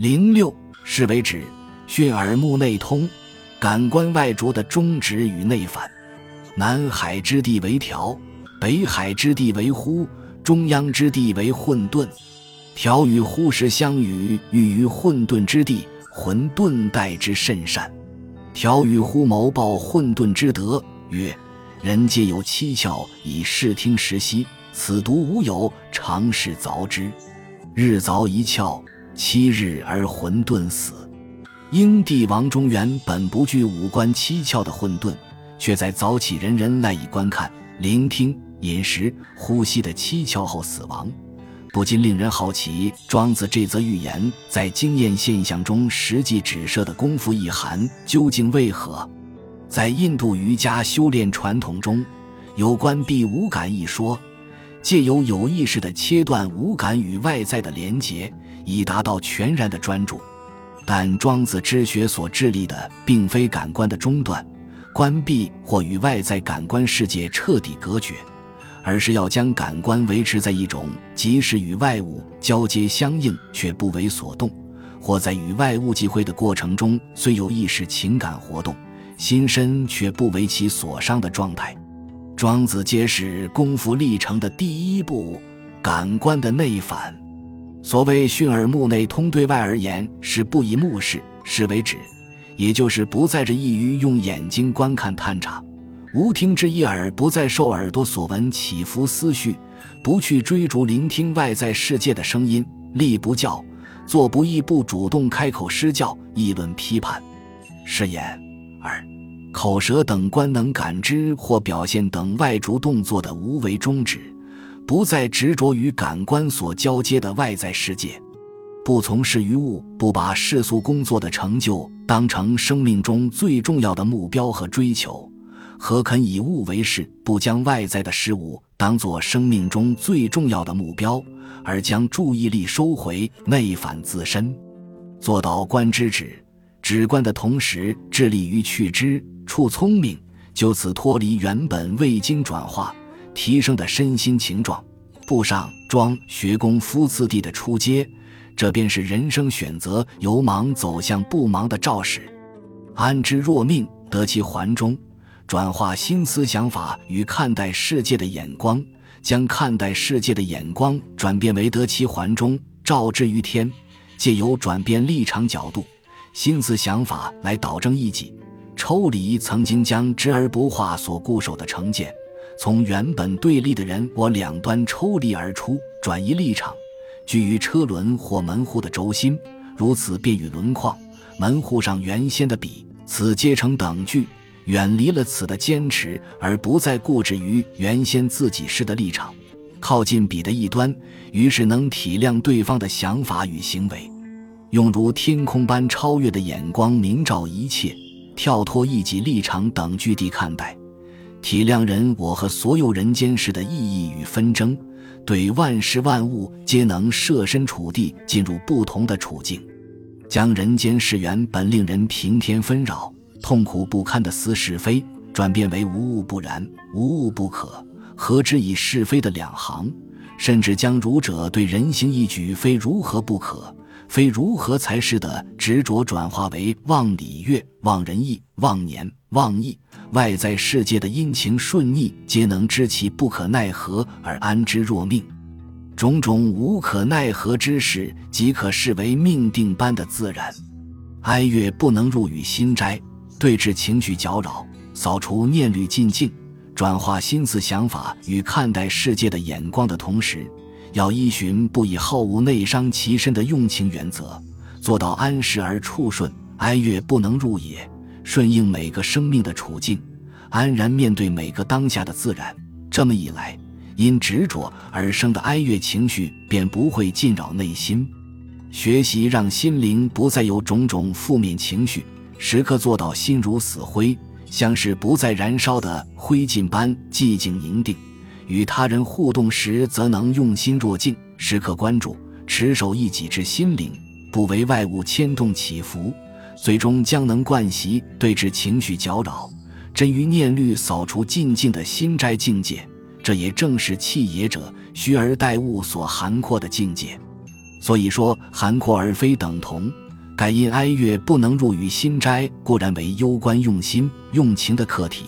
零六是为指训耳目内通，感官外着的中指与内反。南海之地为调，北海之地为呼，中央之地为混沌。调与呼时相与，欲于混沌之地，混沌待之甚善。调与呼谋报混沌之德，曰：人皆有七窍以视听时息，此独无有，常是凿之。日凿一窍，七日而混沌死。英帝王中原本不具五官七窍的混沌，却在早起人人赖以观看、聆听、饮食、呼吸的七窍后死亡，不禁令人好奇。庄子这则寓言在经验现象中实际指涉的功夫意涵究竟为何？在印度瑜伽修炼传统中，有关闭五感一说。借由有意识的切断五感与外在的连结，以达到全然的专注。但庄子之学所致力的，并非感官的中断、关闭或与外在感官世界彻底隔绝，而是要将感官维持在一种即使与外物交接相应却不为所动，或在与外物际会的过程中虽有意识情感活动，心身却不为其所伤的状态。庄子揭示功夫历程的第一步，感官的内反。所谓训耳目内通，对外而言是不以目视，视为止，也就是不再着意于用眼睛观看探查；无听之一耳，不再受耳朵所闻起伏思绪，不去追逐聆听外在世界的声音；立不教，坐不义，不主动开口施教、议论批判。是眼耳。口舌等官能感知或表现等外逐动作的无为终止，不再执着于感官所交接的外在世界，不从事于物，不把世俗工作的成就当成生命中最重要的目标和追求，何肯以物为事？不将外在的事物当作生命中最重要的目标，而将注意力收回，内反自身，做到观之止，止观的同时，致力于去知。处聪明，就此脱离原本未经转化提升的身心情状，步上庄学功夫次第的出阶，这便是人生选择由忙走向不忙的肇始。安之若命，得其环中，转化心思想法与看待世界的眼光，将看待世界的眼光转变为得其环中，照之于天，借由转变立场角度、心思想法来导正异己。抽离曾经将知而不化所固守的成见，从原本对立的人我两端抽离而出，转移立场，居于车轮或门户的轴心，如此便与轮框、门户上原先的彼此皆成等距，远离了此的坚持，而不再固执于原先自己式的立场，靠近彼的一端，于是能体谅对方的想法与行为，用如天空般超越的眼光明照一切。跳脱一己立场等距地看待，体谅人我和所有人间事的意义与纷争，对万事万物皆能设身处地进入不同的处境，将人间事原本令人平添纷扰、痛苦不堪的思是非，转变为无物不然、无物不可，何之以是非的两行，甚至将儒者对人行一举非如何不可。非如何才是的执着，转化为望礼乐、望人义、望年、妄义，外在世界的阴晴顺逆，皆能知其不可奈何而安之若命。种种无可奈何之事，即可视为命定般的自然。哀乐不能入于心斋，对治情绪搅扰，扫除念虑尽境，转化心思想法与看待世界的眼光的同时。要依循不以好恶内伤其身的用情原则，做到安适而处顺。哀乐不能入也，顺应每个生命的处境，安然面对每个当下的自然。这么一来，因执着而生的哀乐情绪便不会浸扰内心。学习让心灵不再有种种负面情绪，时刻做到心如死灰，像是不再燃烧的灰烬般寂静宁定。与他人互动时，则能用心若镜，时刻关注，持守一己之心灵，不为外物牵动起伏，最终将能惯习对治情绪搅扰，真于念虑扫除尽境的心斋境界。这也正是弃也者虚而待物所涵括的境界。所以说含括而非等同。盖因哀乐不能入于心斋，固然为攸关用心用情的课题，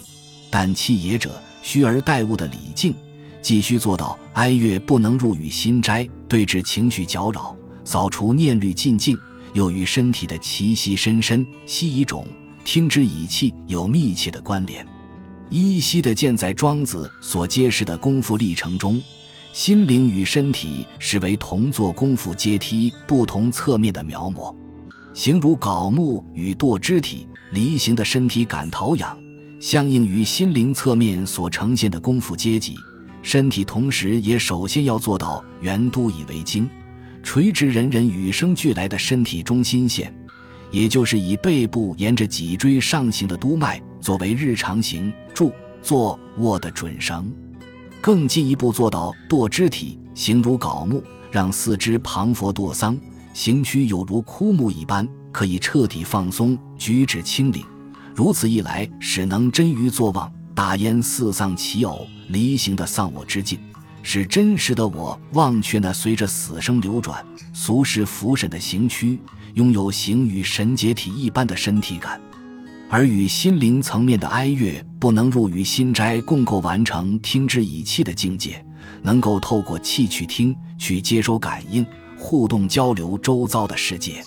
但气也者虚而待物的理境，既需做到哀乐不能入于心斋，对治情绪搅扰，扫除念虑尽境，又与身体的气息深深息以种听之以气有密切的关联。依稀的见在庄子所揭示的功夫历程中，心灵与身体是为同做功夫阶梯不同侧面的描摹。形如槁木与堕肢体离形的身体感陶养，相应于心灵侧面所呈现的功夫阶级。身体同时也首先要做到圆都以为经，垂直人人与生俱来的身体中心线，也就是以背部沿着脊椎上行的督脉作为日常行住坐卧的准绳。更进一步做到堕肢体，形如槁木，让四肢磅礴堕桑。行躯有如枯木一般，可以彻底放松，举止轻灵。如此一来，使能真于坐忘，大焉四丧其偶离形的丧我之境，使真实的我忘却那随着死生流转、俗世浮沈的行躯，拥有形与神解体一般的身体感。而与心灵层面的哀乐，不能入于心斋，共构完成听之以气的境界，能够透过气去听，去接收感应。互动交流周遭的世界，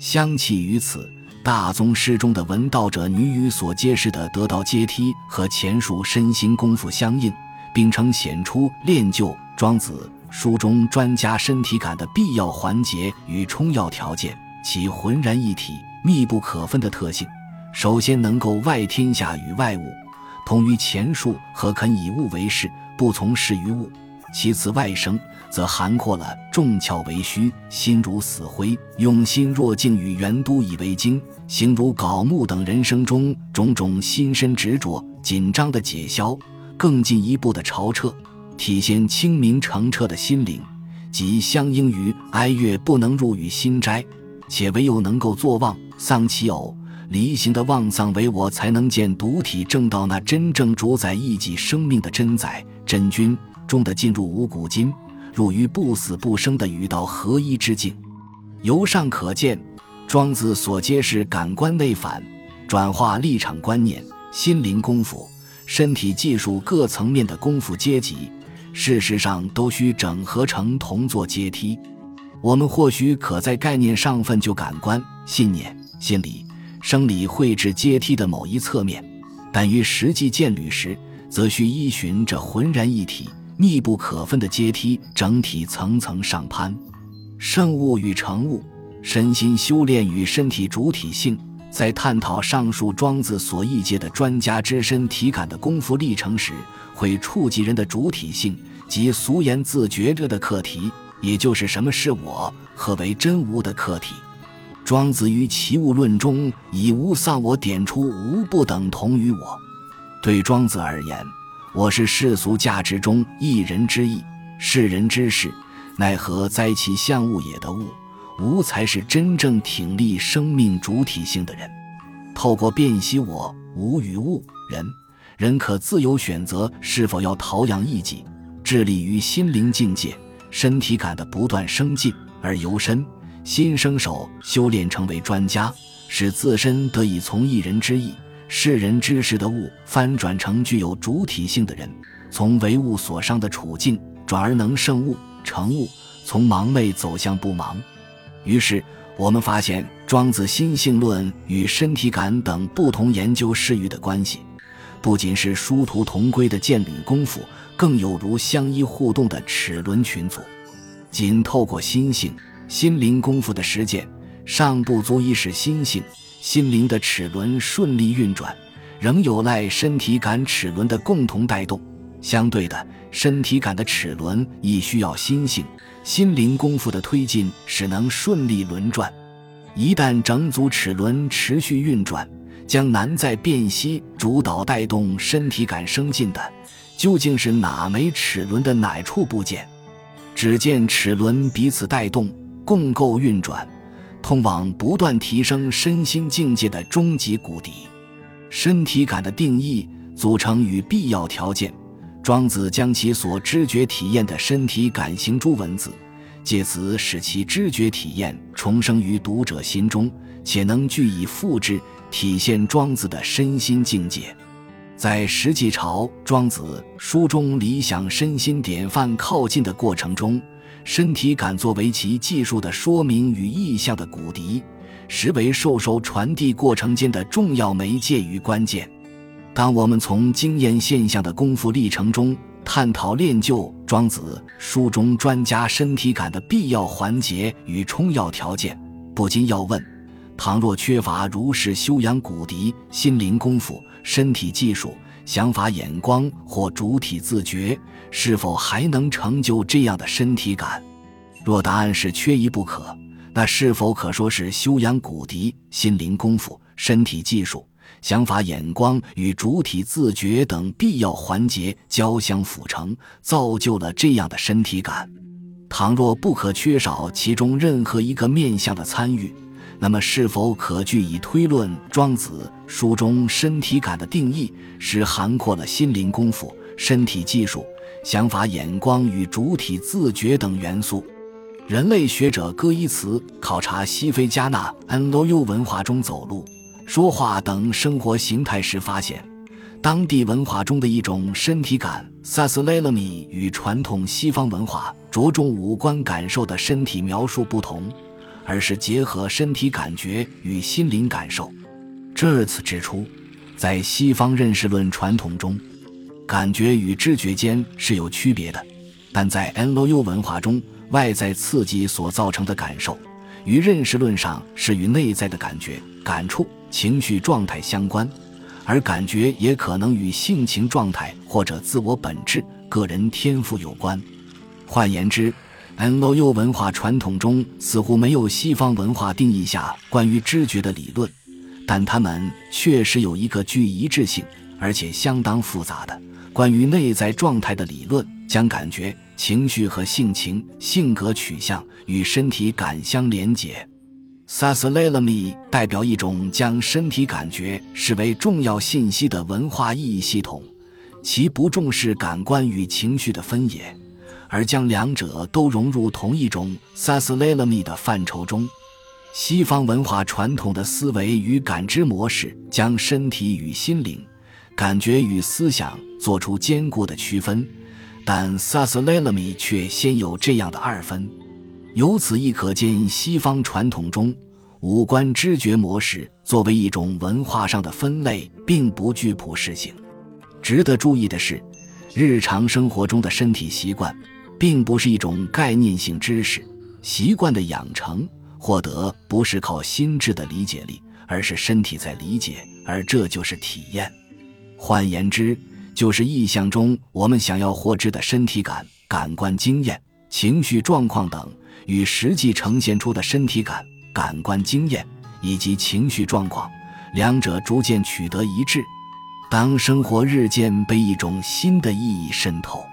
相契于此。大宗师中的闻道者女语所揭示的得道阶梯和前述身心功夫相应，并称显出练就庄子书中专家身体感的必要环节与充要条件，其浑然一体、密不可分的特性。首先能够外天下与外物，同于前述和肯以物为事，不从事于物。其次外生。则涵括了重窍为虚，心如死灰，用心若镜与圆都以为经，形如槁木等人生中种种心身执着、紧张的解消，更进一步的潮彻，体现清明澄澈的心灵，即相应于哀乐不能入于心斋，且唯有能够作望丧其偶离形的望丧为我，才能见独体正道那真正主宰一己生命的真宰真君终得进入五谷金。入于不死不生的与道合一之境，由上可见，庄子所揭示感官内反、转化立场观念、心灵功夫、身体技术各层面的功夫阶级，事实上都需整合成同座阶梯。我们或许可在概念上分就感官、信念、心理、生理绘制阶梯的某一侧面，但于实际见履时，则需依循这浑然一体。密不可分的阶梯，整体层层上攀，圣物与成物，身心修炼与身体主体性，在探讨上述庄子所译介的专家之身体感的功夫历程时，会触及人的主体性及俗言自觉着的课题，也就是什么是我，何为真无的课题。庄子于《齐物论》中以无丧我点出无不等同于我，对庄子而言。我是世俗价值中一人之义，世人之事，奈何哉其相物也的物，吾才是真正挺立生命主体性的人。透过辨析我无与物人，人可自由选择是否要陶养一己，致力于心灵境界、身体感的不断升进，而由身心生手修炼成为专家，使自身得以从一人之意。世人之事的物翻转成具有主体性的人，从为物所伤的处境转而能胜物成物，从盲昧走向不盲。于是我们发现，庄子心性论与身体感等不同研究事域的关系，不仅是殊途同归的剑履功夫，更有如相依互动的齿轮群组。仅透过心性、心灵功夫的实践，尚不足以使心性。心灵的齿轮顺利运转，仍有赖身体感齿轮的共同带动。相对的，身体感的齿轮亦需要心性、心灵功夫的推进，使能顺利轮转。一旦整组齿轮持续运转，将难在辨析主导带动身体感升进的究竟是哪枚齿轮的哪处部件。只见齿轮彼此带动，共构运转。通往不断提升身心境界的终极谷底，身体感的定义、组成与必要条件。庄子将其所知觉体验的身体感行诸文字，借此使其知觉体验重生于读者心中，且能据以复制，体现庄子的身心境界。在实际朝庄子书中理想身心典范靠近的过程中，身体感作为其技术的说明与意象的骨笛，实为授受传递过程间的重要媒介与关键。当我们从经验现象的功夫历程中探讨练就庄子书中专家身体感的必要环节与充要条件，不禁要问：倘若缺乏如是修养骨笛、心灵功夫？身体技术、想法眼光或主体自觉，是否还能成就这样的身体感？若答案是缺一不可，那是否可说是修养骨笛、心灵功夫、身体技术、想法眼光与主体自觉等必要环节交相辅成，造就了这样的身体感？倘若不可缺少其中任何一个面向的参与？那么，是否可据以推论庄子书中身体感的定义是涵括了心灵功夫、身体技术、想法眼光与主体自觉等元素？人类学者戈伊茨考察西非加纳 N O U 文化中走路、说话等生活形态时发现，当地文化中的一种身体感 s a s l e l a m i 与传统西方文化着重五官感受的身体描述不同。而是结合身体感觉与心灵感受。这次指出，在西方认识论传统中，感觉与知觉间是有区别的；但在 N O U 文化中，外在刺激所造成的感受，与认识论上是与内在的感觉、感触、情绪状态相关，而感觉也可能与性情状态或者自我本质、个人天赋有关。换言之，N O U 文化传统中似乎没有西方文化定义下关于知觉的理论，但他们确实有一个具一致性而且相当复杂的关于内在状态的理论，将感觉、情绪和性情、性格取向与身体感相连结。S a s l e l a m i 代表一种将身体感觉视为重要信息的文化意义系统，其不重视感官与情绪的分野。而将两者都融入同一种 s a s l e l a m i 的范畴中，西方文化传统的思维与感知模式将身体与心灵、感觉与思想做出坚固的区分，但 s a s l e l a m i 却先有这样的二分。由此亦可见，西方传统中五官知觉模式作为一种文化上的分类，并不具普适性。值得注意的是，日常生活中的身体习惯。并不是一种概念性知识，习惯的养成获得不是靠心智的理解力，而是身体在理解，而这就是体验。换言之，就是意象中我们想要获知的身体感、感官经验、情绪状况等，与实际呈现出的身体感、感官经验以及情绪状况，两者逐渐取得一致。当生活日渐被一种新的意义渗透。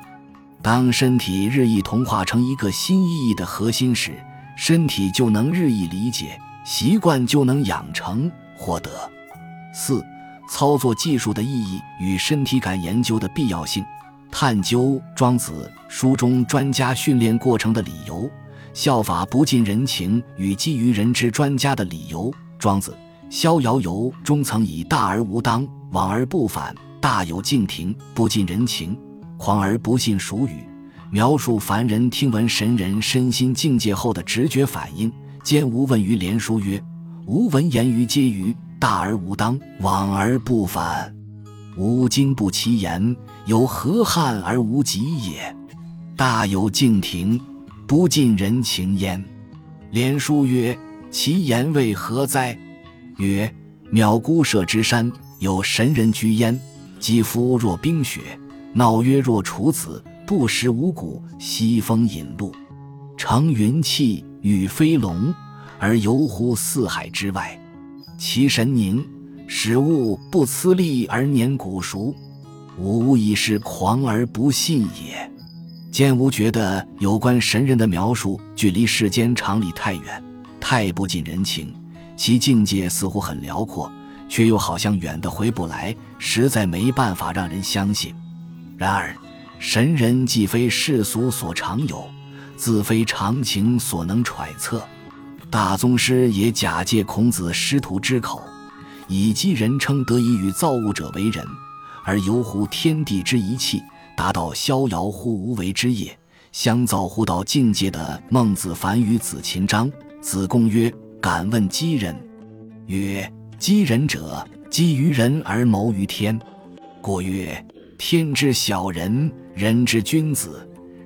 当身体日益同化成一个新意义的核心时，身体就能日益理解，习惯就能养成获得。四、操作技术的意义与身体感研究的必要性。探究庄子书中专家训练过程的理由，效法不近人情与基于人之专家的理由。庄子《逍遥游》中曾以“大而无当，往而不返，大有敬亭，不近人情。”狂而不信俗语，描述凡人听闻神人身心境界后的直觉反应。兼无问于连书曰：“吾闻言于皆于大而无当，往而不返。吾今不其言，有何憾而无己也？大有敬亭，不近人情焉。”连叔曰：“其言为何哉？”曰：“渺孤舍之山，有神人居焉，肌肤若冰雪。”闹曰：“若处子，不食五谷，西风引路，乘云气，与飞龙，而游乎四海之外。其神宁，使物不思力而年古熟。吾以是狂而不信也。”见吾觉得有关神人的描述距离世间常理太远，太不近人情。其境界似乎很辽阔，却又好像远的回不来，实在没办法让人相信。然而，神人既非世俗所常有，自非常情所能揣测。大宗师也假借孔子师徒之口，以讥人称得以与造物者为人，而游乎天地之一气，达到逍遥乎无为之业，相造乎道境界的孟子反与子禽章。子贡曰：“敢问讥人？”曰：“讥人者，基于人而谋于天。”故曰：“天之小人，人之君子；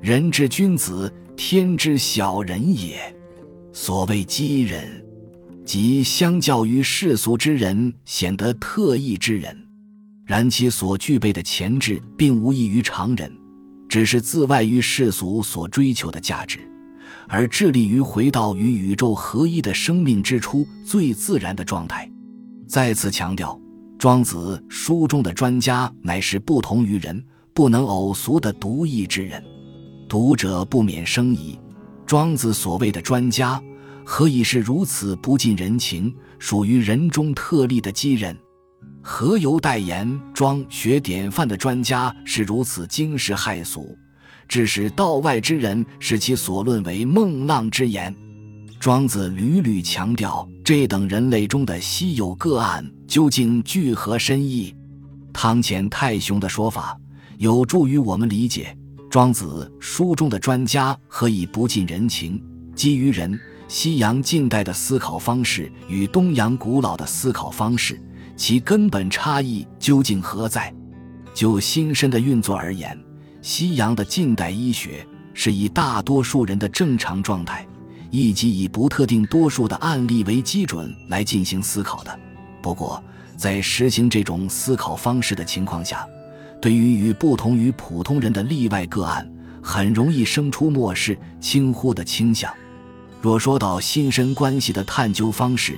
人之君子，天之小人也。”所谓机人，即相较于世俗之人显得特异之人，然其所具备的潜质并无异于常人，只是自外于世俗所追求的价值，而致力于回到与宇宙合一的生命之初最自然的状态。再次强调，庄子书中的专家乃是不同于人、不能偶俗的独异之人。读者不免生疑。庄子所谓的专家，何以是如此不近人情，属于人中特例的机人？何由代言庄学典范的专家是如此惊世骇俗，致使道外之人使其所论为梦浪之言？庄子屡屡强调这等人类中的稀有个案究竟具何深意？汤浅太雄的说法有助于我们理解。庄子书中的专家何以不近人情？基于人，西洋近代的思考方式与东洋古老的思考方式，其根本差异究竟何在？就心身的运作而言，西洋的近代医学是以大多数人的正常状态，以及以不特定多数的案例为基准来进行思考的。不过，在实行这种思考方式的情况下，对于与不同于普通人的例外个案，很容易生出漠视、轻忽的倾向。若说到心身关系的探究方式，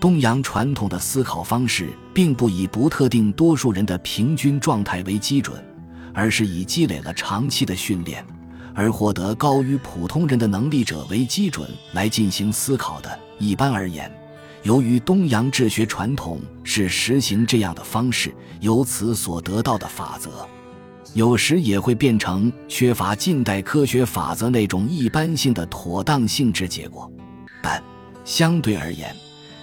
东洋传统的思考方式并不以不特定多数人的平均状态为基准，而是以积累了长期的训练而获得高于普通人的能力者为基准来进行思考的。一般而言。由于东洋治学传统是实行这样的方式，由此所得到的法则，有时也会变成缺乏近代科学法则那种一般性的妥当性质结果。但相对而言，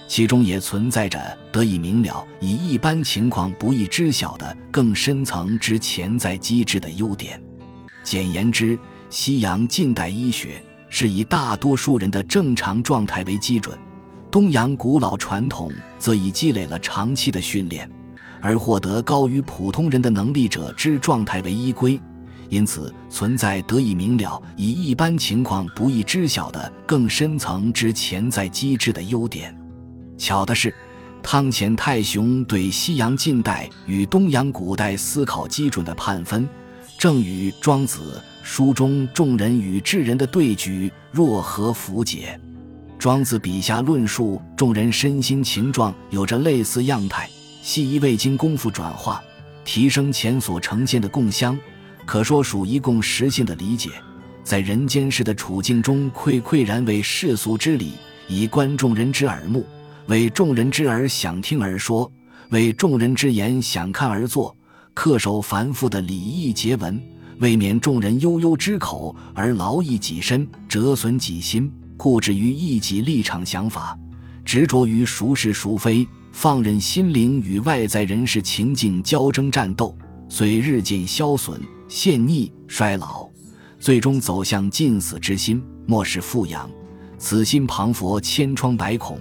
其中也存在着得以明了、以一般情况不易知晓的更深层之潜在机制的优点。简言之，西洋近代医学是以大多数人的正常状态为基准。东洋古老传统则以积累了长期的训练，而获得高于普通人的能力者之状态为依归，因此存在得以明了、以一般情况不易知晓的更深层之潜在机制的优点。巧的是，汤浅泰雄对西洋近代与东洋古代思考基准的判分，正与庄子书中众人与智人的对举若合符解。庄子笔下论述众人身心情状，有着类似样态，系一未经功夫转化提升前所呈现的共相，可说属一共实性的理解。在人间世的处境中，愧愧然为世俗之理，以观众人之耳目，为众人之耳想听而说，为众人之言想看而做，恪守繁复的礼义节文，为免众人悠悠之口而劳役己身，折损己心。固执于一己立场想法，执着于孰是孰非，放任心灵与外在人事情境交争战斗，虽日渐消损、陷溺、衰老，最终走向尽死之心，莫是富养。此心庞佛千疮百孔，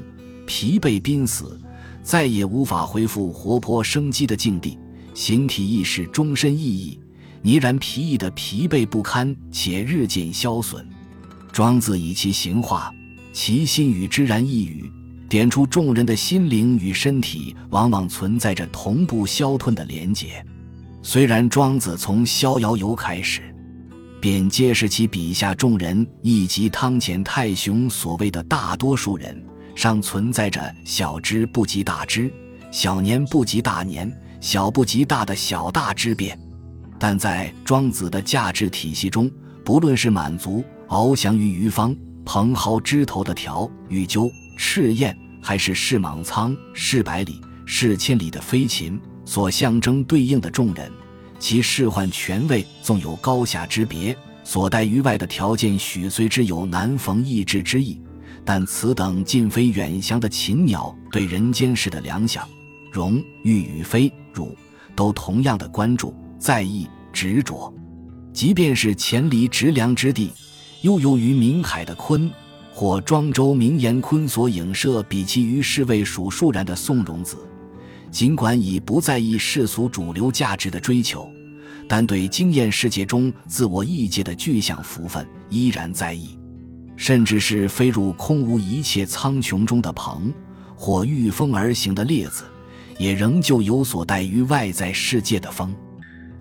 疲惫濒死，再也无法恢复活泼生机的境地，形体意识终身意义，泥然疲役的疲惫不堪，且日渐消损。庄子以其形化，其心与之然一语，点出众人的心灵与身体往往存在着同步消退的连结。虽然庄子从《逍遥游》开始，便揭示其笔下众人以及汤浅太雄所谓的大多数人，尚存在着小知不及大知、小年不及大年、小不及大的小大之变，但在庄子的价值体系中，不论是满足。翱翔于鱼方，蓬蒿枝头的条、玉鸠、赤雁，还是视莽苍、视百里、视千里的飞禽，所象征对应的众人，其仕宦权位纵有高下之别，所待于外的条件，许虽之有难逢易至之意，但此等尽非远翔的禽鸟对人间事的良想，荣誉与非辱，都同样的关注、在意、执着。即便是黔离直梁之地，悠游于冥海的鲲，或庄周名言鲲所影射比其于世位数数然的宋荣子，尽管已不在意世俗主流价值的追求。但对经验世界中自我意界的具象福分依然在意，甚至是飞入空无一切苍穹中的鹏，或御风而行的列子，也仍旧有所待于外在世界的风。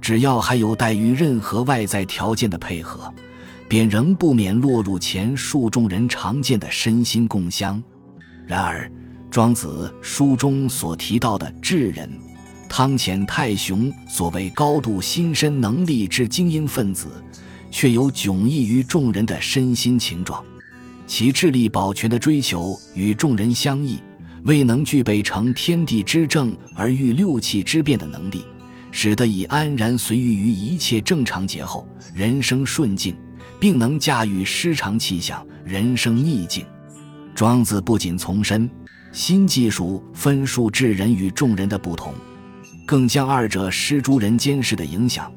只要还有待于任何外在条件的配合，便仍不免落入前述众人常见的身心共相。然而，庄子书中所提到的智人。汤浅太雄所谓高度心身能力之精英分子，却有迥异于众人的身心情状。其智力保全的追求与众人相异，未能具备成天地之正而御六气之变的能力，使得以安然随遇于一切正常节后，人生顺境，并能驾驭失常气象，人生逆境。庄子不仅从身心技术分数智人与众人的不同。更将二者施诸人间世的影响，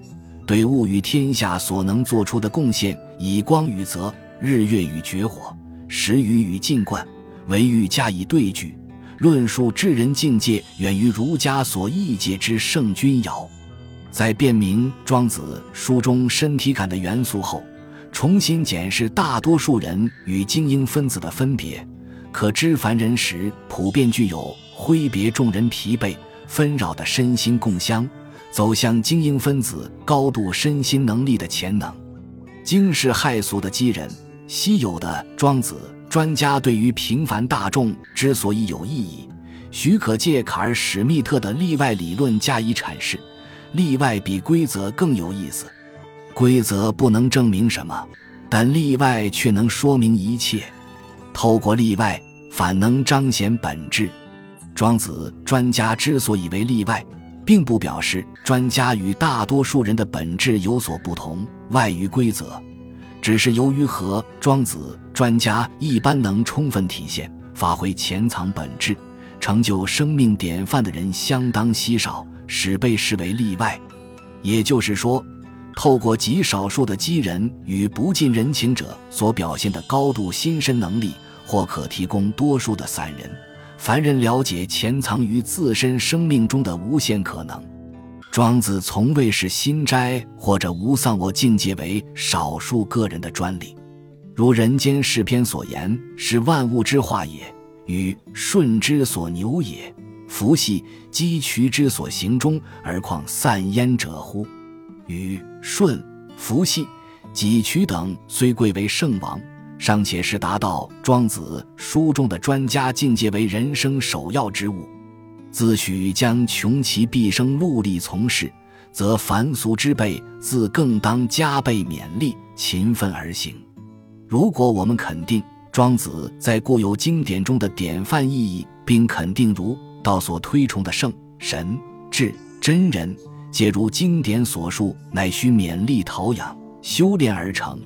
对物与天下所能做出的贡献，以光与泽、日月与绝火、时雨与静观，为欲加以对举，论述智人境界远于儒家所异解之圣君尧。在辨明庄子书中身体感的元素后，重新检视大多数人与精英分子的分别，可知凡人时普遍具有挥别众人疲惫。纷扰的身心共相，走向精英分子高度身心能力的潜能。惊世骇俗的机人，稀有的庄子专家对于平凡大众之所以有意义，许可借卡尔史密特的例外理论加以阐释。例外比规则更有意思。规则不能证明什么，但例外却能说明一切。透过例外，反能彰显本质。庄子专家之所以为例外，并不表示专家与大多数人的本质有所不同，外于规则，只是由于和庄子专家一般能充分体现、发挥潜藏本质、成就生命典范的人相当稀少，使被视为例外。也就是说，透过极少数的机人与不近人情者所表现的高度心身能力，或可提供多数的散人。凡人了解潜藏于自身生命中的无限可能，庄子从未视心斋或者无丧我境界为少数个人的专利。如《人间世篇》所言：“是万物之化也，与顺之所牛也，弗系积渠之所行中，而况散焉者乎？”与顺、弗系、几渠等虽贵为圣王。尚且是达到庄子书中的专家境界为人生首要之务，自诩将穷其毕生戮力从事，则凡俗之辈自更当加倍勉励勤奋而行。如果我们肯定庄子在固有经典中的典范意义，并肯定儒道所推崇的圣神智真人，皆如经典所述，乃需勉励陶养修炼而成。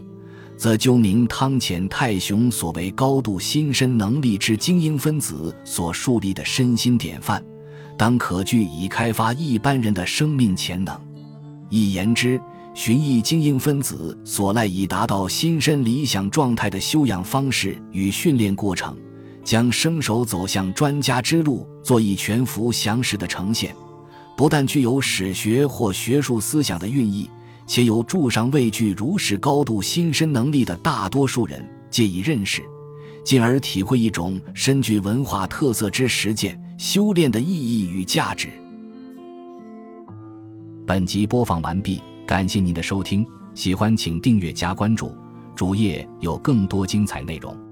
则究明汤浅太雄所为高度心身能力之精英分子所树立的身心典范，当可据以开发一般人的生命潜能。一言之，寻绎精英分子所赖以达到心身理想状态的修养方式与训练过程，将生手走向专家之路做一全幅详实的呈现，不但具有史学或学术思想的蕴意。且有助上畏惧如是高度心身能力的大多数人借以认识，进而体会一种深具文化特色之实践修炼的意义与价值。本集播放完毕，感谢您的收听，喜欢请订阅加关注，主页有更多精彩内容。